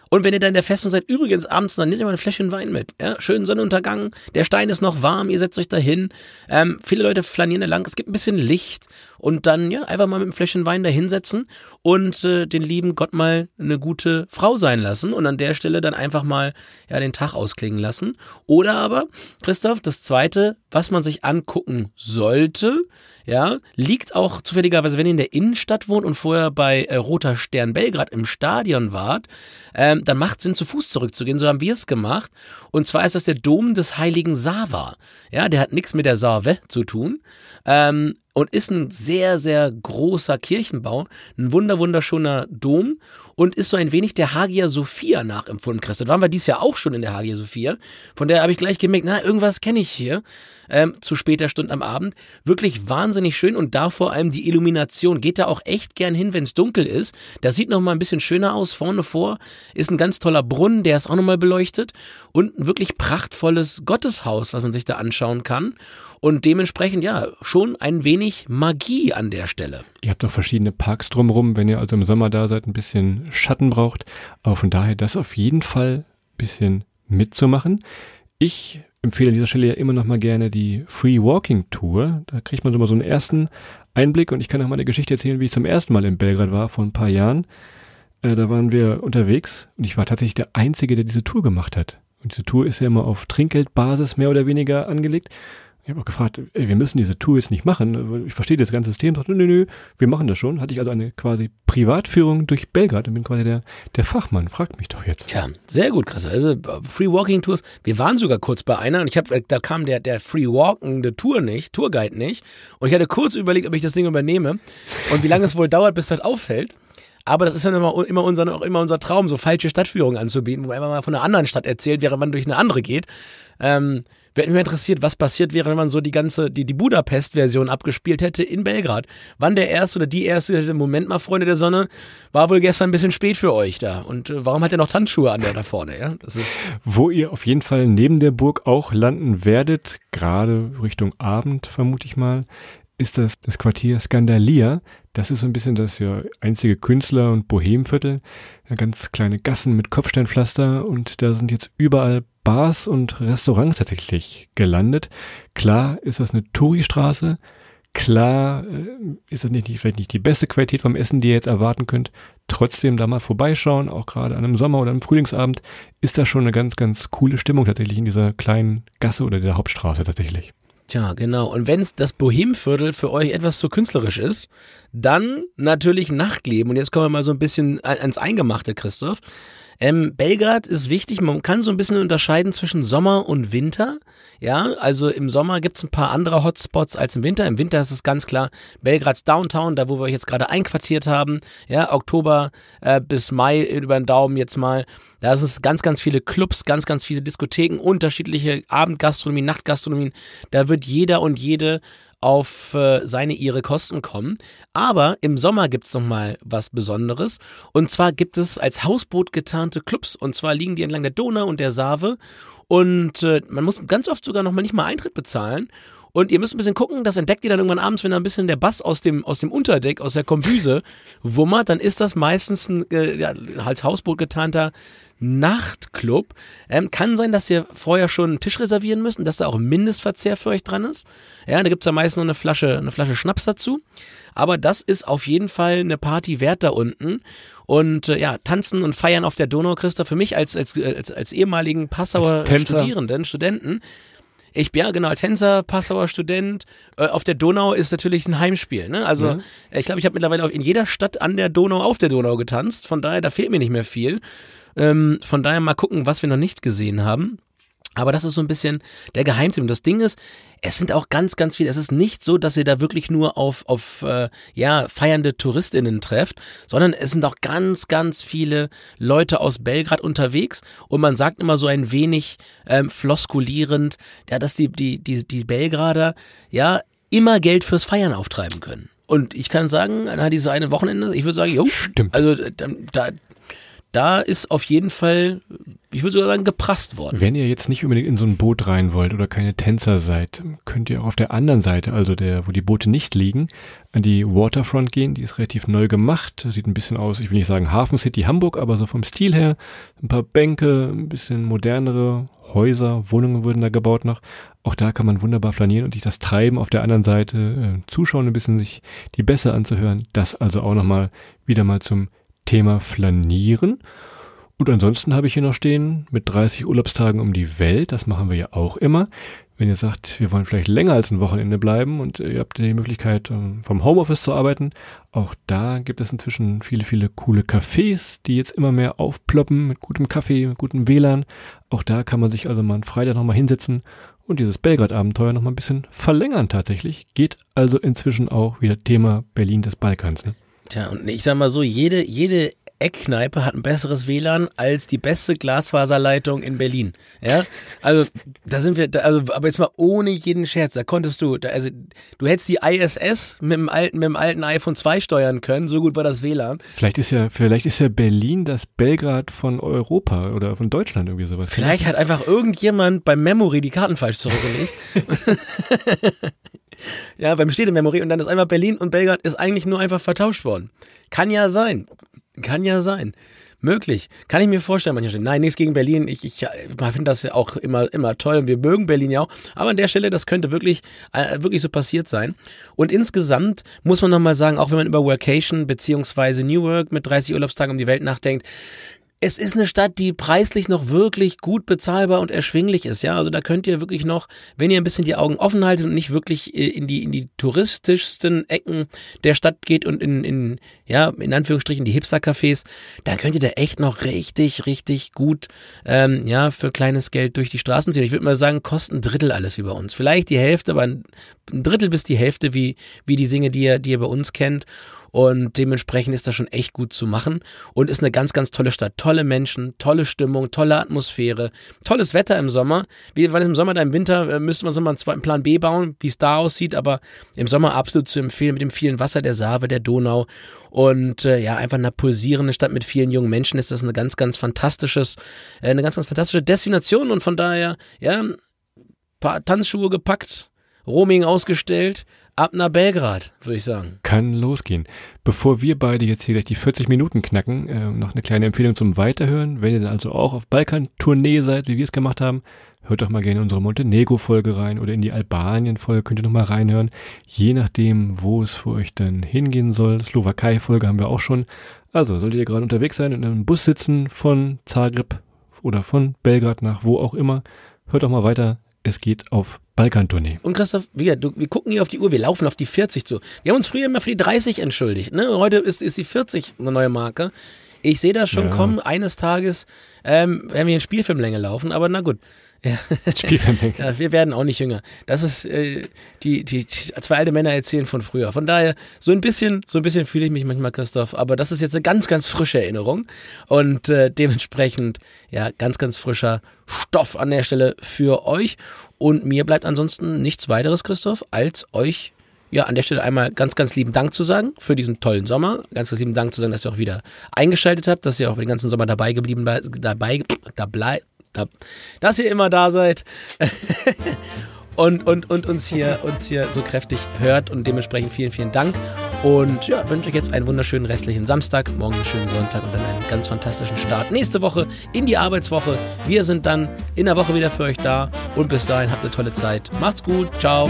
Und wenn ihr dann in der Festung seid, übrigens abends, dann nehmt ihr mal ein Fläschchen Wein mit. Ja, schönen Sonnenuntergang, der Stein ist noch warm, ihr setzt euch dahin. Ähm, viele Leute flanieren da lang, es gibt ein bisschen Licht und dann ja einfach mal mit einem Fläschchen Wein da hinsetzen und äh, den lieben Gott mal eine gute Frau sein lassen und an der Stelle dann einfach mal ja den Tag ausklingen lassen. Oder aber, Christoph, das zweite, was man sich angucken sollte, ja, liegt auch zufälligerweise, wenn ihr in der Innenstadt wohnt und vorher bei äh, Roter Stern Belgrad im Stadion wart, ähm, dann macht Sinn, zu Fuß zurückzugehen. So haben wir es gemacht. Und zwar ist das der Dom des heiligen Sava. Ja, der hat nichts mit der Save zu tun. Ähm, und ist ein sehr, sehr großer Kirchenbau. Ein wunder, wunderschöner Dom und ist so ein wenig der Hagia Sophia nachempfunden, Chris. Da waren wir dieses Jahr auch schon in der Hagia Sophia. Von der habe ich gleich gemerkt, na, irgendwas kenne ich hier. Ähm, zu später Stunde am Abend. Wirklich wahnsinnig schön und da vor allem die Illumination. Geht da auch echt gern hin, wenn es dunkel ist. Das sieht noch mal ein bisschen schöner aus. Vorne vor ist ein ganz toller Brunnen, der ist auch noch mal beleuchtet. Und ein wirklich prachtvolles Gotteshaus, was man sich da anschauen kann. Und dementsprechend, ja, schon ein wenig Magie an der Stelle. Ihr habt auch verschiedene Parks drumherum, wenn ihr also im Sommer da seid, ein bisschen Schatten braucht. Aber von daher das auf jeden Fall ein bisschen mitzumachen. Ich empfehle an dieser Stelle ja immer noch mal gerne die Free Walking Tour. Da kriegt man so mal so einen ersten Einblick und ich kann auch mal eine Geschichte erzählen, wie ich zum ersten Mal in Belgrad war, vor ein paar Jahren. Äh, da waren wir unterwegs und ich war tatsächlich der Einzige, der diese Tour gemacht hat. Und diese Tour ist ja immer auf Trinkgeldbasis mehr oder weniger angelegt. Ich habe auch gefragt, ey, wir müssen diese Tour jetzt nicht machen. Ich verstehe das ganze System. Sagte, nö, nö, wir machen das schon. Hatte ich also eine quasi Privatführung durch Belgrad und bin quasi der, der Fachmann. Fragt mich doch jetzt. Tja, sehr gut, Chris. Also äh, Free Walking Tours. Wir waren sogar kurz bei einer und ich habe, da kam der der Free Walkende Tour nicht, Tourguide nicht. Und ich hatte kurz überlegt, ob ich das Ding übernehme und wie lange es wohl dauert, bis das auffällt. Aber das ist ja immer, immer, unser, auch immer unser Traum, so falsche Stadtführungen anzubieten, wo man mal von einer anderen Stadt erzählt, während man durch eine andere geht. Ähm, Wäre mich interessiert, was passiert wäre, wenn man so die ganze, die, die Budapest-Version abgespielt hätte in Belgrad. Wann der erste oder die erste, Moment mal, Freunde der Sonne, war wohl gestern ein bisschen spät für euch da. Und äh, warum hat er noch Tanzschuhe an der da vorne, ja? Das ist, Wo ihr auf jeden Fall neben der Burg auch landen werdet, gerade Richtung Abend vermute ich mal, ist das das Quartier Skandalia. Das ist so ein bisschen das ja einzige Künstler- und Bohemviertel. Ja, ganz kleine Gassen mit Kopfsteinpflaster und da sind jetzt überall Bars und Restaurants tatsächlich gelandet. Klar ist das eine Touri-Straße. Klar äh, ist das nicht, vielleicht nicht die beste Qualität vom Essen, die ihr jetzt erwarten könnt. Trotzdem da mal vorbeischauen, auch gerade an einem Sommer- oder einem Frühlingsabend, ist da schon eine ganz, ganz coole Stimmung tatsächlich in dieser kleinen Gasse oder der Hauptstraße tatsächlich. Tja, genau. Und wenn das Bohemviertel für euch etwas zu künstlerisch ist, dann natürlich Nachtleben. Und jetzt kommen wir mal so ein bisschen ans Eingemachte, Christoph. Ähm, Belgrad ist wichtig, man kann so ein bisschen unterscheiden zwischen Sommer und Winter. Ja, also im Sommer gibt's ein paar andere Hotspots als im Winter. Im Winter ist es ganz klar Belgrads Downtown, da wo wir euch jetzt gerade einquartiert haben. Ja, Oktober äh, bis Mai über den Daumen jetzt mal. Da sind es ganz, ganz viele Clubs, ganz, ganz viele Diskotheken, unterschiedliche Abendgastronomien, Nachtgastronomien. Da wird jeder und jede auf äh, seine ihre Kosten kommen. Aber im Sommer gibt es nochmal was Besonderes. Und zwar gibt es als Hausboot getarnte Clubs. Und zwar liegen die entlang der Donau und der Save. Und äh, man muss ganz oft sogar nochmal nicht mal Eintritt bezahlen. Und ihr müsst ein bisschen gucken, das entdeckt ihr dann irgendwann abends, wenn da ein bisschen der Bass aus dem, aus dem Unterdeck, aus der Kombüse wummert, dann ist das meistens ein äh, ja, als Hausboot getarnter Nachtclub. Ähm, kann sein, dass ihr vorher schon einen Tisch reservieren müsst und dass da auch Mindestverzehr für euch dran ist. Ja, da gibt es ja meist noch eine Flasche, eine Flasche Schnaps dazu. Aber das ist auf jeden Fall eine Party wert da unten. Und äh, ja, tanzen und feiern auf der Donau, Christa, für mich als, als, als, als ehemaligen Passauer Studierenden, Studenten, ich bin ja genau Tänzer, Passauer Student. Äh, auf der Donau ist natürlich ein Heimspiel. Ne? Also mhm. ich glaube, ich habe mittlerweile in jeder Stadt an der Donau auf der Donau getanzt. Von daher, da fehlt mir nicht mehr viel. Ähm, von daher mal gucken, was wir noch nicht gesehen haben. Aber das ist so ein bisschen der Geheimtipp. Und das Ding ist, es sind auch ganz, ganz viele. Es ist nicht so, dass ihr da wirklich nur auf, auf äh, ja, feiernde TouristInnen trefft, sondern es sind auch ganz, ganz viele Leute aus Belgrad unterwegs. Und man sagt immer so ein wenig ähm, floskulierend, ja, dass die, die, die, die Belgrader ja immer Geld fürs Feiern auftreiben können. Und ich kann sagen, an diese eine Wochenende, ich würde sagen, jo, Stimmt. also da, da, ist auf jeden Fall, ich würde sogar sagen, geprasst worden. Wenn ihr jetzt nicht unbedingt in so ein Boot rein wollt oder keine Tänzer seid, könnt ihr auch auf der anderen Seite, also der, wo die Boote nicht liegen, an die Waterfront gehen. Die ist relativ neu gemacht. Sieht ein bisschen aus, ich will nicht sagen Hafen City Hamburg, aber so vom Stil her. Ein paar Bänke, ein bisschen modernere Häuser, Wohnungen wurden da gebaut noch. Auch da kann man wunderbar flanieren und sich das Treiben auf der anderen Seite äh, zuschauen, ein bisschen sich die Bässe anzuhören. Das also auch nochmal wieder mal zum Thema Flanieren. Und ansonsten habe ich hier noch stehen mit 30 Urlaubstagen um die Welt. Das machen wir ja auch immer. Wenn ihr sagt, wir wollen vielleicht länger als ein Wochenende bleiben und ihr habt die Möglichkeit, ähm, vom Homeoffice zu arbeiten, auch da gibt es inzwischen viele, viele coole Cafés, die jetzt immer mehr aufploppen mit gutem Kaffee, mit gutem WLAN. Auch da kann man sich also mal einen Freitag nochmal hinsetzen und dieses Belgrad-Abenteuer nochmal ein bisschen verlängern tatsächlich. Geht also inzwischen auch wieder Thema Berlin des Balkans. Ne? Tja, und ich sag mal so, jede, jede Eckkneipe hat ein besseres WLAN als die beste Glasfaserleitung in Berlin. Ja, also da sind wir, also aber jetzt mal ohne jeden Scherz, da konntest du, da, also du hättest die ISS mit dem alten, mit dem alten iPhone 2 steuern können, so gut war das WLAN. Vielleicht ist ja, vielleicht ist ja Berlin das Belgrad von Europa oder von Deutschland irgendwie sowas. Vielleicht hat einfach irgendjemand beim Memory die Karten falsch zurückgelegt. Ja, beim Städtememory und dann ist einfach Berlin und Belgrad ist eigentlich nur einfach vertauscht worden. Kann ja sein. Kann ja sein. Möglich. Kann ich mir vorstellen, manche Stellen. Nein, nichts gegen Berlin. Ich, ich, finde das ja auch immer, immer toll und wir mögen Berlin ja auch. Aber an der Stelle, das könnte wirklich, äh, wirklich so passiert sein. Und insgesamt muss man nochmal sagen, auch wenn man über Workation beziehungsweise New Work mit 30 Urlaubstagen um die Welt nachdenkt, es ist eine Stadt, die preislich noch wirklich gut bezahlbar und erschwinglich ist. Ja, also da könnt ihr wirklich noch, wenn ihr ein bisschen die Augen offen haltet und nicht wirklich äh, in die, in die touristischsten Ecken der Stadt geht und in, in ja, in Anführungsstrichen die Hipster-Cafés, dann könnt ihr da echt noch richtig, richtig gut, ähm, ja, für kleines Geld durch die Straßen ziehen. Ich würde mal sagen, kostet ein Drittel alles wie bei uns. Vielleicht die Hälfte, aber ein Drittel bis die Hälfte wie, wie die Singe, die ihr, die ihr bei uns kennt. Und dementsprechend ist das schon echt gut zu machen. Und ist eine ganz, ganz tolle Stadt. Tolle Menschen, tolle Stimmung, tolle Atmosphäre, tolles Wetter im Sommer. Wie war es im Sommer, da? Im Winter äh, müsste man so mal einen zweiten Plan B bauen, wie es da aussieht, aber im Sommer absolut zu empfehlen mit dem vielen Wasser der Save, der Donau. Und äh, ja, einfach eine pulsierende Stadt mit vielen jungen Menschen ist das eine ganz, ganz fantastisches, äh, eine ganz, ganz fantastische Destination. Und von daher, ja, paar Tanzschuhe gepackt, Roaming ausgestellt, ab nach Belgrad, würde ich sagen. Kann losgehen. Bevor wir beide jetzt hier gleich die 40 Minuten knacken, äh, noch eine kleine Empfehlung zum Weiterhören. Wenn ihr dann also auch auf Balkan-Tournee seid, wie wir es gemacht haben, hört doch mal gerne in unsere Montenegro-Folge rein oder in die Albanien-Folge, könnt ihr noch mal reinhören. Je nachdem, wo es für euch dann hingehen soll. Slowakei-Folge haben wir auch schon. Also, solltet ihr gerade unterwegs sein und in einem Bus sitzen von Zagreb oder von Belgrad nach wo auch immer, hört doch mal weiter. Es geht auf Balkantournee. Und Christoph, wir, du, wir gucken hier auf die Uhr, wir laufen auf die 40 zu. Wir haben uns früher immer für die 30 entschuldigt. Ne? Heute ist, ist die 40 eine neue Marke. Ich sehe das schon Ja. kommen, eines Tages ähm, werden wir in Spielfilmlänge laufen, aber na gut. Ja. Spielfilm. Ja, wir werden auch nicht jünger. Das ist äh, die, die, die zwei alte Männer erzählen von früher. Von daher so ein bisschen, so ein bisschen fühle ich mich manchmal, Christoph. Aber das ist jetzt eine ganz, ganz frische Erinnerung und äh, dementsprechend ja ganz, ganz frischer Stoff an der Stelle für euch. Und mir bleibt ansonsten nichts weiteres, Christoph, als euch ja, an der Stelle einmal ganz, ganz lieben Dank zu sagen für diesen tollen Sommer. Ganz, ganz lieben Dank zu sagen, dass ihr auch wieder eingeschaltet habt, dass ihr auch den ganzen Sommer dabei geblieben bei- dabei, dabei, da, dass ihr immer da seid und, und, und uns, hier, uns hier so kräftig hört und dementsprechend vielen, vielen Dank. Und ja, wünsche euch jetzt einen wunderschönen restlichen Samstag, morgen einen schönen Sonntag und dann einen ganz fantastischen Start nächste Woche in die Arbeitswoche. Wir sind dann in der Woche wieder für euch da und bis dahin habt eine tolle Zeit. Macht's gut, ciao.